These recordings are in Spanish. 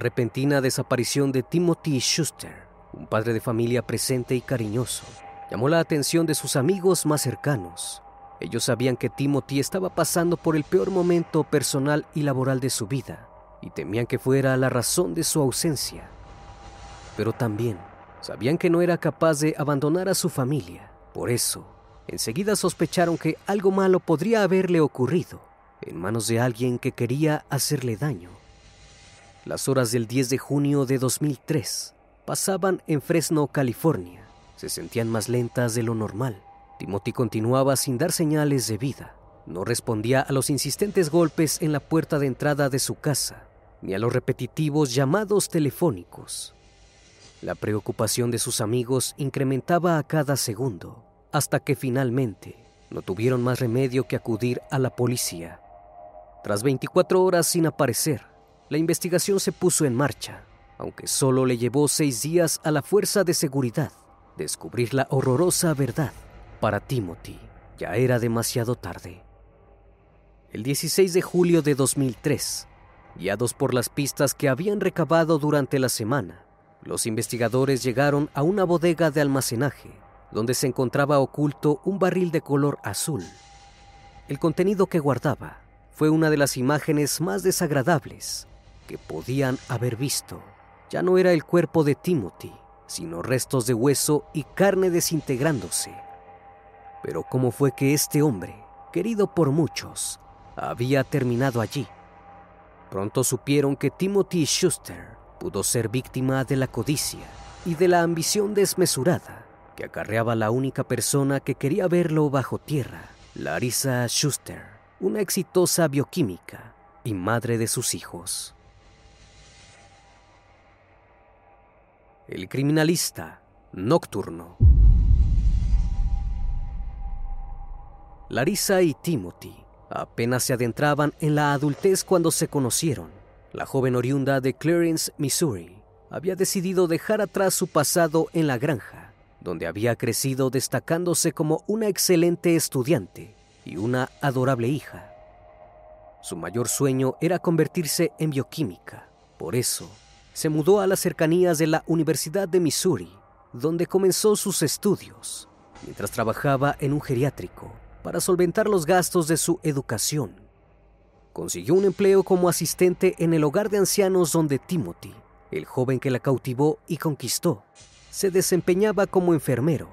Repentina desaparición de Timothy Schuster, un padre de familia presente y cariñoso, llamó la atención de sus amigos más cercanos. Ellos sabían que Timothy estaba pasando por el peor momento personal y laboral de su vida y temían que fuera la razón de su ausencia. Pero también sabían que no era capaz de abandonar a su familia. Por eso, enseguida sospecharon que algo malo podría haberle ocurrido en manos de alguien que quería hacerle daño. Las horas del 10 de junio de 2003 pasaban en Fresno, California. Se sentían más lentas de lo normal. Timothy continuaba sin dar señales de vida. No respondía a los insistentes golpes en la puerta de entrada de su casa, ni a los repetitivos llamados telefónicos. La preocupación de sus amigos incrementaba a cada segundo, hasta que finalmente no tuvieron más remedio que acudir a la policía. Tras 24 horas sin aparecer, la investigación se puso en marcha, aunque solo le llevó seis días a la fuerza de seguridad descubrir la horrorosa verdad. Para Timothy ya era demasiado tarde. El 16 de julio de 2003, guiados por las pistas que habían recabado durante la semana, los investigadores llegaron a una bodega de almacenaje donde se encontraba oculto un barril de color azul. El contenido que guardaba fue una de las imágenes más desagradables que podían haber visto. Ya no era el cuerpo de Timothy, sino restos de hueso y carne desintegrándose. Pero ¿cómo fue que este hombre, querido por muchos, había terminado allí? Pronto supieron que Timothy Schuster pudo ser víctima de la codicia y de la ambición desmesurada que acarreaba la única persona que quería verlo bajo tierra, Larissa Schuster, una exitosa bioquímica y madre de sus hijos. El criminalista nocturno. Larissa y Timothy apenas se adentraban en la adultez cuando se conocieron. La joven oriunda de Clarence, Missouri, había decidido dejar atrás su pasado en la granja, donde había crecido destacándose como una excelente estudiante y una adorable hija. Su mayor sueño era convertirse en bioquímica. Por eso, se mudó a las cercanías de la Universidad de Missouri, donde comenzó sus estudios, mientras trabajaba en un geriátrico para solventar los gastos de su educación. Consiguió un empleo como asistente en el hogar de ancianos donde Timothy, el joven que la cautivó y conquistó, se desempeñaba como enfermero.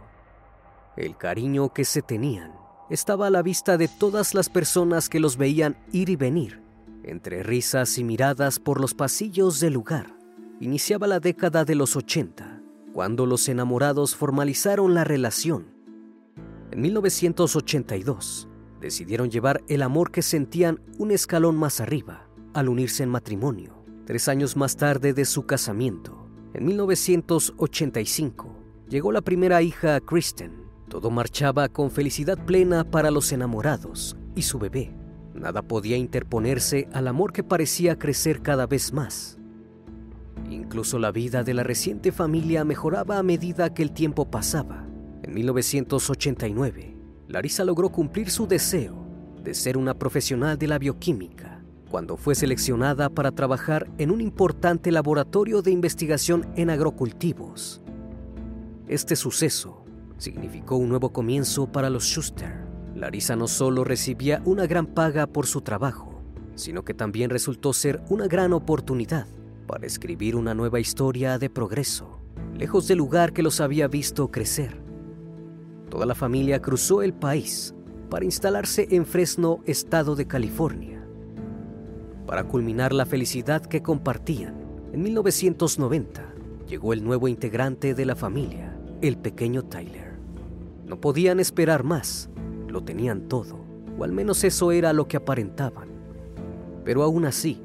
El cariño que se tenían estaba a la vista de todas las personas que los veían ir y venir, entre risas y miradas por los pasillos del lugar. Iniciaba la década de los 80, cuando los enamorados formalizaron la relación. En 1982, decidieron llevar el amor que sentían un escalón más arriba, al unirse en matrimonio. Tres años más tarde de su casamiento, en 1985, llegó la primera hija, Kristen. Todo marchaba con felicidad plena para los enamorados y su bebé. Nada podía interponerse al amor que parecía crecer cada vez más. Incluso la vida de la reciente familia mejoraba a medida que el tiempo pasaba. En 1989, Larissa logró cumplir su deseo de ser una profesional de la bioquímica cuando fue seleccionada para trabajar en un importante laboratorio de investigación en agrocultivos. Este suceso significó un nuevo comienzo para los Schuster. Larissa no solo recibía una gran paga por su trabajo, sino que también resultó ser una gran oportunidad para escribir una nueva historia de progreso, lejos del lugar que los había visto crecer. Toda la familia cruzó el país para instalarse en Fresno, estado de California. Para culminar la felicidad que compartían, en 1990, llegó el nuevo integrante de la familia, el pequeño Tyler. No podían esperar más, lo tenían todo, o al menos eso era lo que aparentaban. Pero aún así,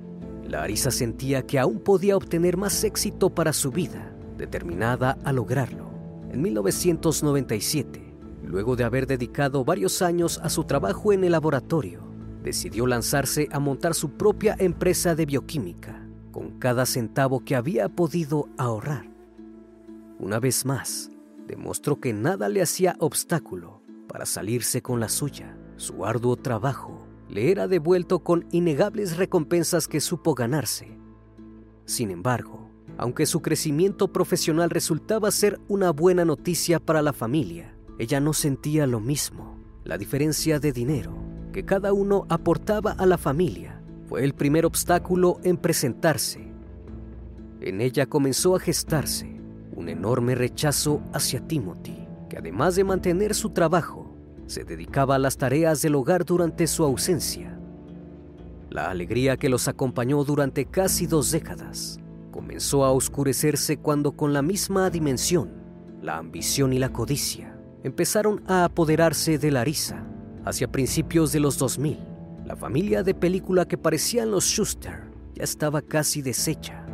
Larissa sentía que aún podía obtener más éxito para su vida, determinada a lograrlo. En 1997, luego de haber dedicado varios años a su trabajo en el laboratorio, decidió lanzarse a montar su propia empresa de bioquímica, con cada centavo que había podido ahorrar. Una vez más, demostró que nada le hacía obstáculo para salirse con la suya. Su arduo trabajo le era devuelto con innegables recompensas que supo ganarse. Sin embargo, aunque su crecimiento profesional resultaba ser una buena noticia para la familia, ella no sentía lo mismo. La diferencia de dinero que cada uno aportaba a la familia fue el primer obstáculo en presentarse. En ella comenzó a gestarse un enorme rechazo hacia Timothy, que además de mantener su trabajo, se dedicaba a las tareas del hogar durante su ausencia. La alegría que los acompañó durante casi dos décadas comenzó a oscurecerse cuando con la misma dimensión, la ambición y la codicia empezaron a apoderarse de Larissa. Hacia principios de los 2000, la familia de película que parecían los Schuster ya estaba casi deshecha.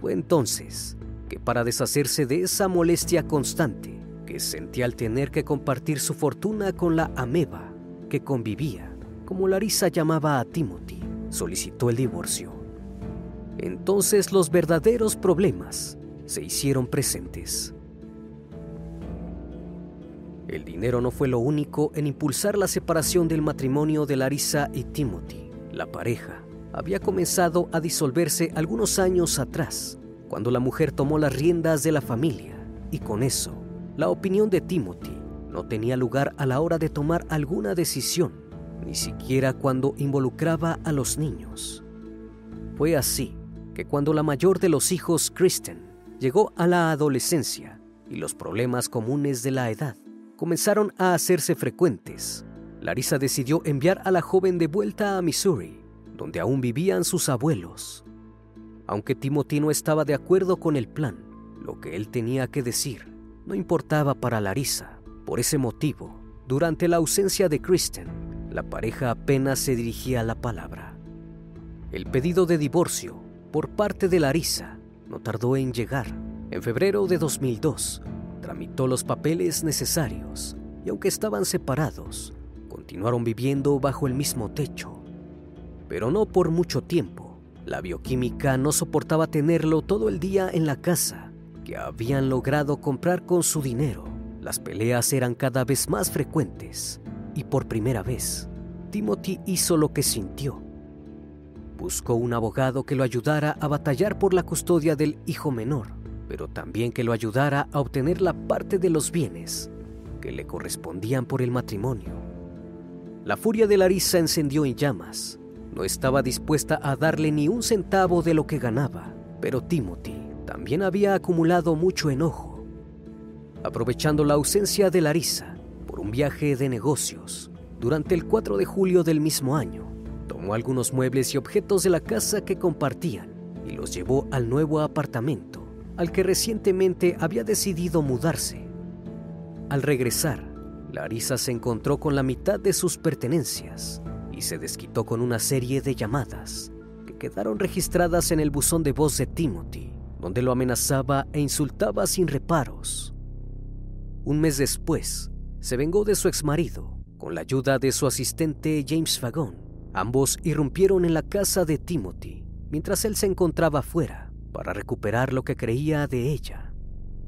Fue entonces que para deshacerse de esa molestia constante que sentía al tener que compartir su fortuna con la ameba que convivía, como Larissa llamaba a Timothy, solicitó el divorcio. Entonces los verdaderos problemas se hicieron presentes. El dinero no fue lo único en impulsar la separación del matrimonio de Larissa y Timothy. La pareja había comenzado a disolverse algunos años atrás, cuando la mujer tomó las riendas de la familia, y con eso, la opinión de Timothy no tenía lugar a la hora de tomar alguna decisión, ni siquiera cuando involucraba a los niños. Fue así que cuando la mayor de los hijos, Kristen, llegó a la adolescencia y los problemas comunes de la edad comenzaron a hacerse frecuentes, Larissa decidió enviar a la joven de vuelta a Missouri, donde aún vivían sus abuelos. Aunque Timothy no estaba de acuerdo con el plan, lo que él tenía que decir no importaba para Larissa. Por ese motivo, durante la ausencia de Kristen, la pareja apenas se dirigía a la palabra. El pedido de divorcio por parte de Larissa no tardó en llegar. En febrero de 2002, tramitó los papeles necesarios y aunque estaban separados, continuaron viviendo bajo el mismo techo. Pero no por mucho tiempo. La bioquímica no soportaba tenerlo todo el día en la casa, que habían logrado comprar con su dinero. Las peleas eran cada vez más frecuentes y por primera vez, Timothy hizo lo que sintió. Buscó un abogado que lo ayudara a batallar por la custodia del hijo menor pero también que lo ayudara a obtener la parte de los bienes que le correspondían por el matrimonio. La furia de Larissa encendió en llamas. No estaba dispuesta a darle ni un centavo de lo que ganaba, pero Timothy también había acumulado mucho enojo. Aprovechando la ausencia de Larissa por un viaje de negocios, durante el 4 de julio del mismo año, tomó algunos muebles y objetos de la casa que compartían y los llevó al nuevo apartamento al que recientemente había decidido mudarse. Al regresar, Larissa se encontró con la mitad de sus pertenencias y se desquitó con una serie de llamadas que quedaron registradas en el buzón de voz de Timothy, donde lo amenazaba e insultaba sin reparos. Un mes después, se vengó de su exmarido con la ayuda de su asistente James Fagon. Ambos irrumpieron en la casa de Timothy mientras él se encontraba fuera para recuperar lo que creía de ella.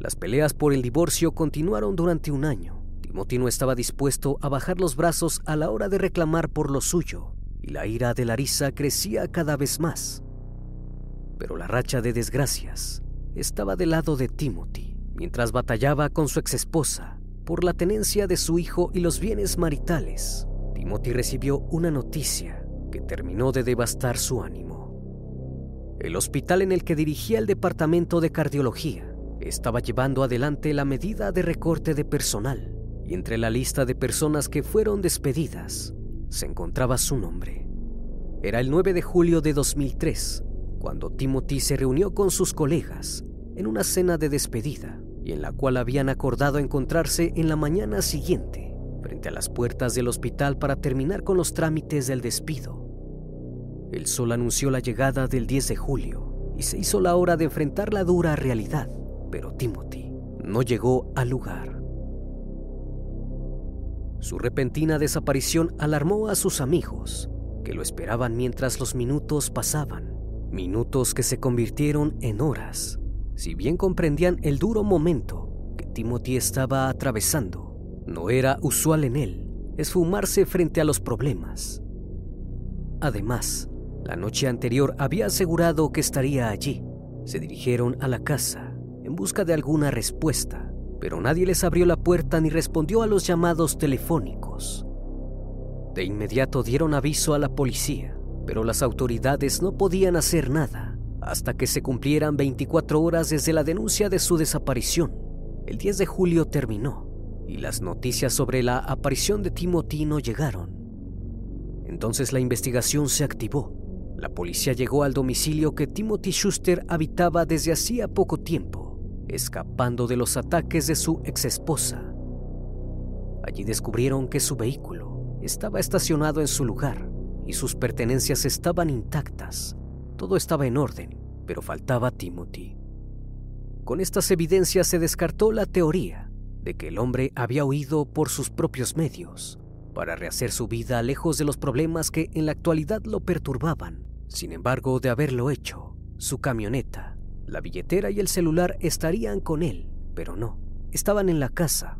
Las peleas por el divorcio continuaron durante un año. Timothy no estaba dispuesto a bajar los brazos a la hora de reclamar por lo suyo, y la ira de Larissa crecía cada vez más. Pero la racha de desgracias estaba del lado de Timothy, mientras batallaba con su exesposa por la tenencia de su hijo y los bienes maritales. Timothy recibió una noticia que terminó de devastar su ánimo. El hospital en el que dirigía el departamento de cardiología estaba llevando adelante la medida de recorte de personal y entre la lista de personas que fueron despedidas se encontraba su nombre. Era el 9 de julio de 2003 cuando Timothy se reunió con sus colegas en una cena de despedida y en la cual habían acordado encontrarse en la mañana siguiente frente a las puertas del hospital para terminar con los trámites del despido. El sol anunció la llegada del 10 de julio y se hizo la hora de enfrentar la dura realidad, pero Timothy no llegó al lugar. Su repentina desaparición alarmó a sus amigos, que lo esperaban mientras los minutos pasaban, minutos que se convirtieron en horas. Si bien comprendían el duro momento que Timothy estaba atravesando, no era usual en él esfumarse frente a los problemas. Además, la noche anterior había asegurado que estaría allí. Se dirigieron a la casa en busca de alguna respuesta, pero nadie les abrió la puerta ni respondió a los llamados telefónicos. De inmediato dieron aviso a la policía, pero las autoridades no podían hacer nada hasta que se cumplieran 24 horas desde la denuncia de su desaparición. El 10 de julio terminó y las noticias sobre la aparición de Timothy no llegaron. Entonces la investigación se activó. La policía llegó al domicilio que Timothy Schuster habitaba desde hacía poco tiempo, escapando de los ataques de su exesposa. Allí descubrieron que su vehículo estaba estacionado en su lugar y sus pertenencias estaban intactas. Todo estaba en orden, pero faltaba Timothy. Con estas evidencias se descartó la teoría de que el hombre había huido por sus propios medios para rehacer su vida lejos de los problemas que en la actualidad lo perturbaban. Sin embargo, de haberlo hecho, su camioneta, la billetera y el celular estarían con él, pero no, estaban en la casa.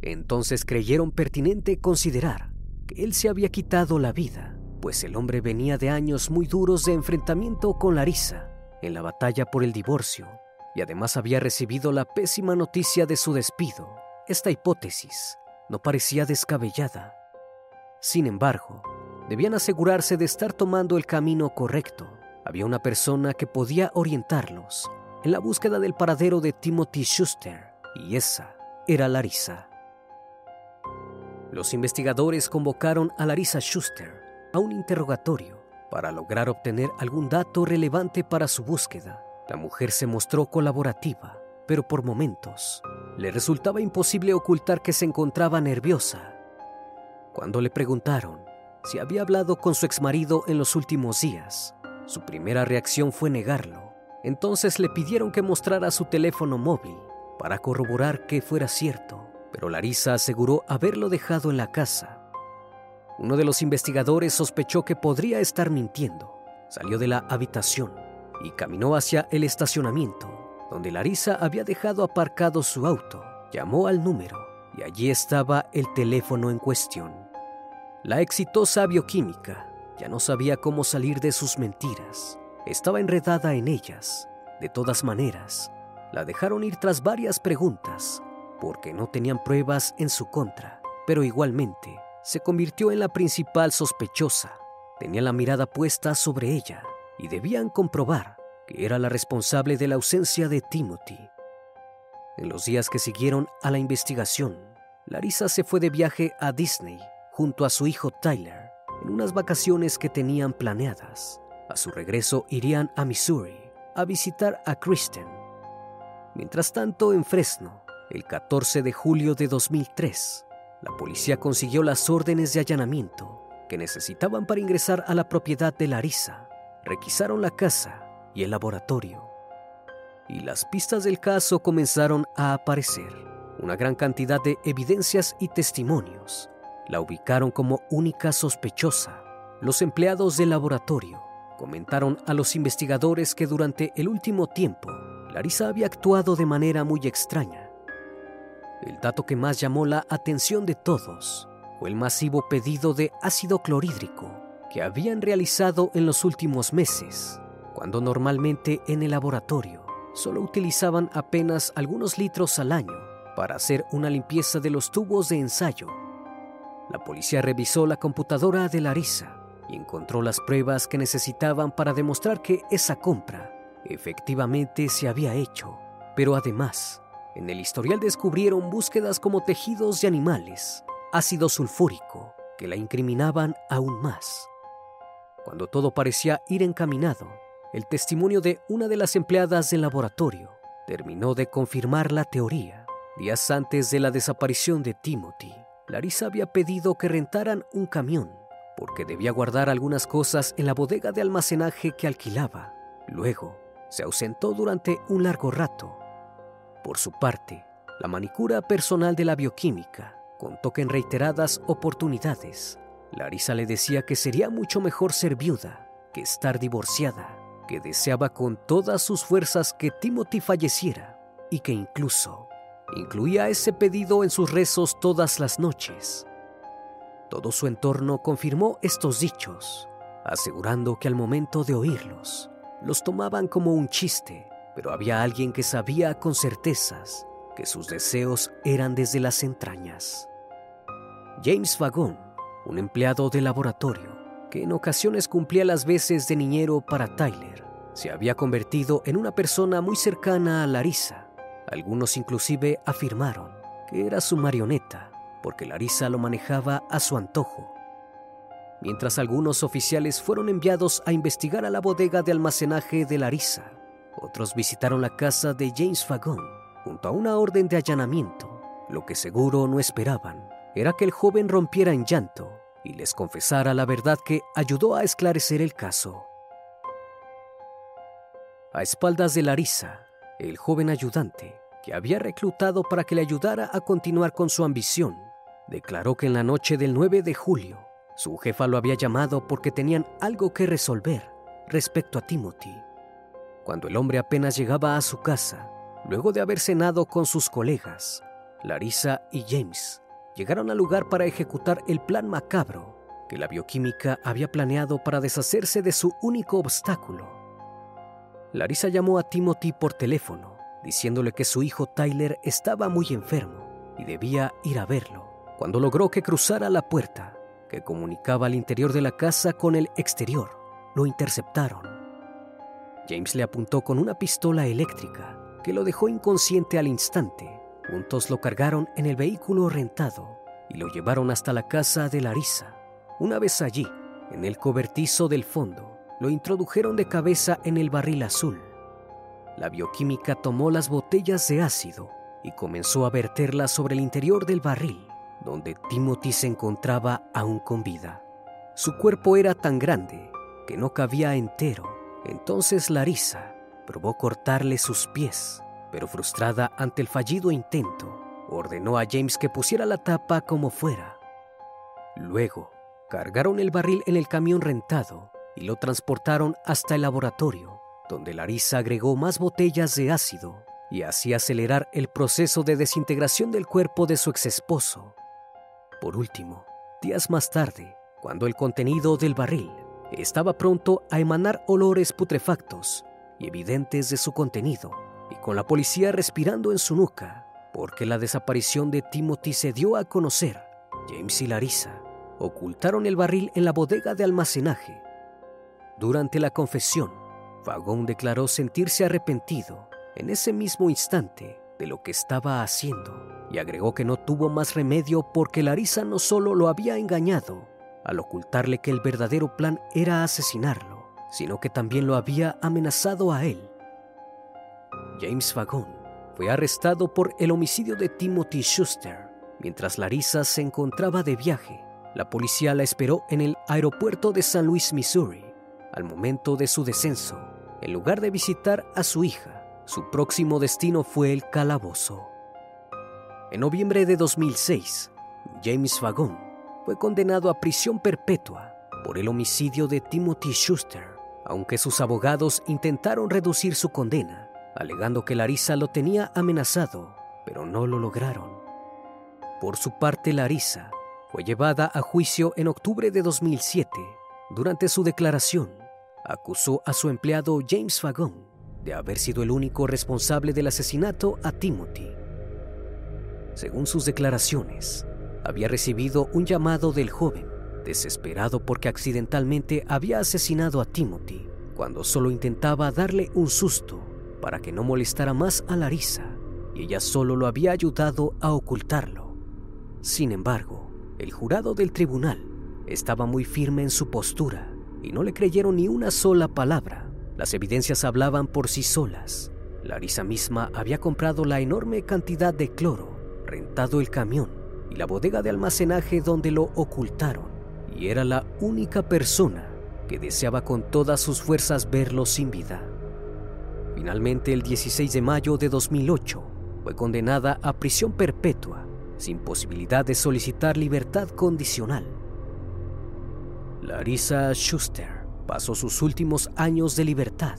Entonces creyeron pertinente considerar él se había quitado la vida, pues el hombre venía de años muy duros de enfrentamiento con Larissa en la batalla por el divorcio y además había recibido la pésima noticia de su despido. Esta hipótesis no parecía descabellada. Sin embargo, debían asegurarse de estar tomando el camino correcto. Había una persona que podía orientarlos en la búsqueda del paradero de Timothy Schuster, y esa era Larissa. Los investigadores convocaron a Larissa Schuster a un interrogatorio para lograr obtener algún dato relevante para su búsqueda. La mujer se mostró colaborativa, pero por momentos le resultaba imposible ocultar que se encontraba nerviosa. Cuando le preguntaron si había hablado con su exmarido en los últimos días, su primera reacción fue negarlo. Entonces le pidieron que mostrara su teléfono móvil para corroborar que fuera cierto, pero Larisa aseguró haberlo dejado en la casa. Uno de los investigadores sospechó que podría estar mintiendo. Salió de la habitación y caminó hacia el estacionamiento, donde Larisa había dejado aparcado su auto. Llamó al número y allí estaba el teléfono en cuestión. La exitosa bioquímica ya no sabía cómo salir de sus mentiras. Estaba enredada en ellas. De todas maneras, la dejaron ir tras varias preguntas, porque no tenían pruebas en su contra, pero igualmente se convirtió en la principal sospechosa. Tenía la mirada puesta sobre ella y debían comprobar que era la responsable de la ausencia de Timothy. En los días que siguieron a la investigación, Larissa se fue de viaje a Disney junto a su hijo Tyler en unas vacaciones que tenían planeadas. A su regreso irían a Missouri a visitar a Kristen. Mientras tanto, en Fresno, el 14 de julio de 2003, la policía consiguió las órdenes de allanamiento que necesitaban para ingresar a la propiedad de Larissa requisaron la casa y el laboratorio. Y las pistas del caso comenzaron a aparecer. Una gran cantidad de evidencias y testimonios la ubicaron como única sospechosa. Los empleados del laboratorio comentaron a los investigadores que durante el último tiempo Larissa había actuado de manera muy extraña. El dato que más llamó la atención de todos fue el masivo pedido de ácido clorhídrico que habían realizado en los últimos meses, cuando normalmente en el laboratorio solo utilizaban apenas algunos litros al año para hacer una limpieza de los tubos de ensayo. La policía revisó la computadora de Larissa y encontró las pruebas que necesitaban para demostrar que esa compra efectivamente se había hecho. Pero además, en el historial descubrieron búsquedas como tejidos de animales, ácido sulfúrico, que la incriminaban aún más. Cuando todo parecía ir encaminado, el testimonio de una de las empleadas del laboratorio terminó de confirmar la teoría. Días antes de la desaparición de Timothy, Larissa había pedido que rentaran un camión porque debía guardar algunas cosas en la bodega de almacenaje que alquilaba. Luego, se ausentó durante un largo rato. Por su parte, la manicura personal de la bioquímica contó que en reiteradas oportunidades, Larissa le decía que sería mucho mejor ser viuda que estar divorciada, que deseaba con todas sus fuerzas que Timothy falleciera y que incluso incluía ese pedido en sus rezos todas las noches. Todo su entorno confirmó estos dichos, asegurando que al momento de oírlos, los tomaban como un chiste, pero había alguien que sabía con certezas que sus deseos eran desde las entrañas. James Vagón, un empleado de laboratorio, que en ocasiones cumplía las veces de niñero para Tyler, se había convertido en una persona muy cercana a Larissa. Algunos inclusive afirmaron que era su marioneta porque Larissa lo manejaba a su antojo. Mientras algunos oficiales fueron enviados a investigar a la bodega de almacenaje de Larissa, otros visitaron la casa de James Fagon junto a una orden de allanamiento. Lo que seguro no esperaban era que el joven rompiera en llanto y les confesara la verdad que ayudó a esclarecer el caso. A espaldas de Larissa, el joven ayudante, que había reclutado para que le ayudara a continuar con su ambición, declaró que en la noche del 9 de julio su jefa lo había llamado porque tenían algo que resolver respecto a Timothy. Cuando el hombre apenas llegaba a su casa, luego de haber cenado con sus colegas, Larissa y James llegaron al lugar para ejecutar el plan macabro que la bioquímica había planeado para deshacerse de su único obstáculo. Larissa llamó a Timothy por teléfono, diciéndole que su hijo Tyler estaba muy enfermo y debía ir a verlo. Cuando logró que cruzara la puerta que comunicaba el interior de la casa con el exterior, lo interceptaron. James le apuntó con una pistola eléctrica que lo dejó inconsciente al instante. Juntos lo cargaron en el vehículo rentado y lo llevaron hasta la casa de Larissa. Una vez allí, en el cobertizo del fondo, lo introdujeron de cabeza en el barril azul. La bioquímica tomó las botellas de ácido y comenzó a verterlas sobre el interior del barril donde Timothy se encontraba aún con vida. Su cuerpo era tan grande que no cabía entero. Entonces Larissa probó cortarle sus pies, pero frustrada ante el fallido intento, ordenó a James que pusiera la tapa como fuera. Luego, cargaron el barril en el camión rentado y lo transportaron hasta el laboratorio, donde Larissa agregó más botellas de ácido y así acelerar el proceso de desintegración del cuerpo de su exesposo. Por último, días más tarde, cuando el contenido del barril estaba pronto a emanar olores putrefactos y evidentes de su contenido, y con la policía respirando en su nuca, porque la desaparición de Timothy se dio a conocer, James y Larissa ocultaron el barril en la bodega de almacenaje. Durante la confesión, Vagón declaró sentirse arrepentido en ese mismo instante de lo que estaba haciendo y agregó que no tuvo más remedio porque Larissa no solo lo había engañado al ocultarle que el verdadero plan era asesinarlo, sino que también lo había amenazado a él. James Vagón fue arrestado por el homicidio de Timothy Schuster. Mientras Larissa se encontraba de viaje, la policía la esperó en el aeropuerto de San Luis, Missouri. Al momento de su descenso, en lugar de visitar a su hija, su próximo destino fue el calabozo. En noviembre de 2006, James Vagón fue condenado a prisión perpetua por el homicidio de Timothy Schuster, aunque sus abogados intentaron reducir su condena, alegando que Larissa lo tenía amenazado, pero no lo lograron. Por su parte, Larissa fue llevada a juicio en octubre de 2007. Durante su declaración, acusó a su empleado James Vagón de haber sido el único responsable del asesinato a Timothy según sus declaraciones, había recibido un llamado del joven, desesperado porque accidentalmente había asesinado a Timothy, cuando solo intentaba darle un susto para que no molestara más a Larissa, y ella solo lo había ayudado a ocultarlo. Sin embargo, el jurado del tribunal estaba muy firme en su postura y no le creyeron ni una sola palabra. Las evidencias hablaban por sí solas Larisa misma había comprado la enorme cantidad de cloro, rentado el camión y la bodega de almacenaje donde lo ocultaron, y era la única persona que deseaba con todas sus fuerzas verlo sin vida. Finalmente, el 16 de mayo de 2008, fue condenada a prisión perpetua, sin posibilidad de solicitar libertad condicional. Larissa Schuster pasó sus últimos años de libertad,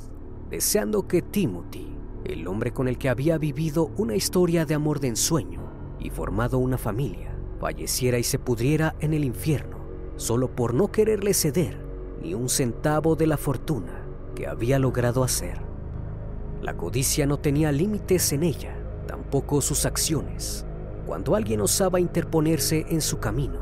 deseando que Timothy, el hombre con el que había vivido una historia de amor de ensueño y formado una familia, falleciera y se pudriera en el infierno, solo por no quererle ceder ni un centavo de la fortuna que había logrado hacer. La codicia no tenía límites en ella, tampoco sus acciones, cuando alguien osaba interponerse en su camino.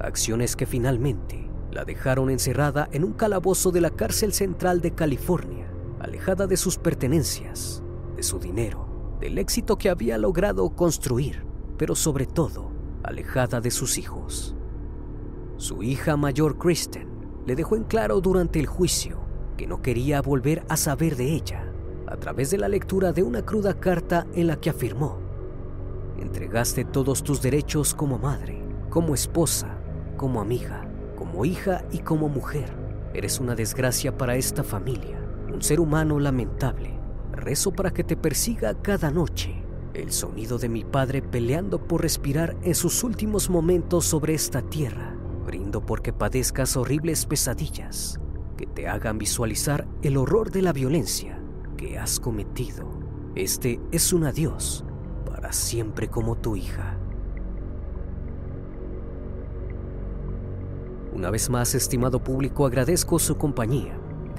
Acciones que finalmente la dejaron encerrada en un calabozo de la cárcel central de California, alejada de sus pertenencias, de su dinero, del éxito que había logrado construir, pero sobre todo alejada de sus hijos. Su hija mayor Kristen le dejó en claro durante el juicio que no quería volver a saber de ella a través de la lectura de una cruda carta en la que afirmó, entregaste todos tus derechos como madre, como esposa, como amiga, como hija y como mujer. Eres una desgracia para esta familia, un ser humano lamentable. Rezo para que te persiga cada noche el sonido de mi padre peleando por respirar en sus últimos momentos sobre esta tierra. Brindo porque padezcas horribles pesadillas que te hagan visualizar el horror de la violencia que has cometido. Este es un adiós para siempre como tu hija. Una vez más, estimado público, agradezco su compañía.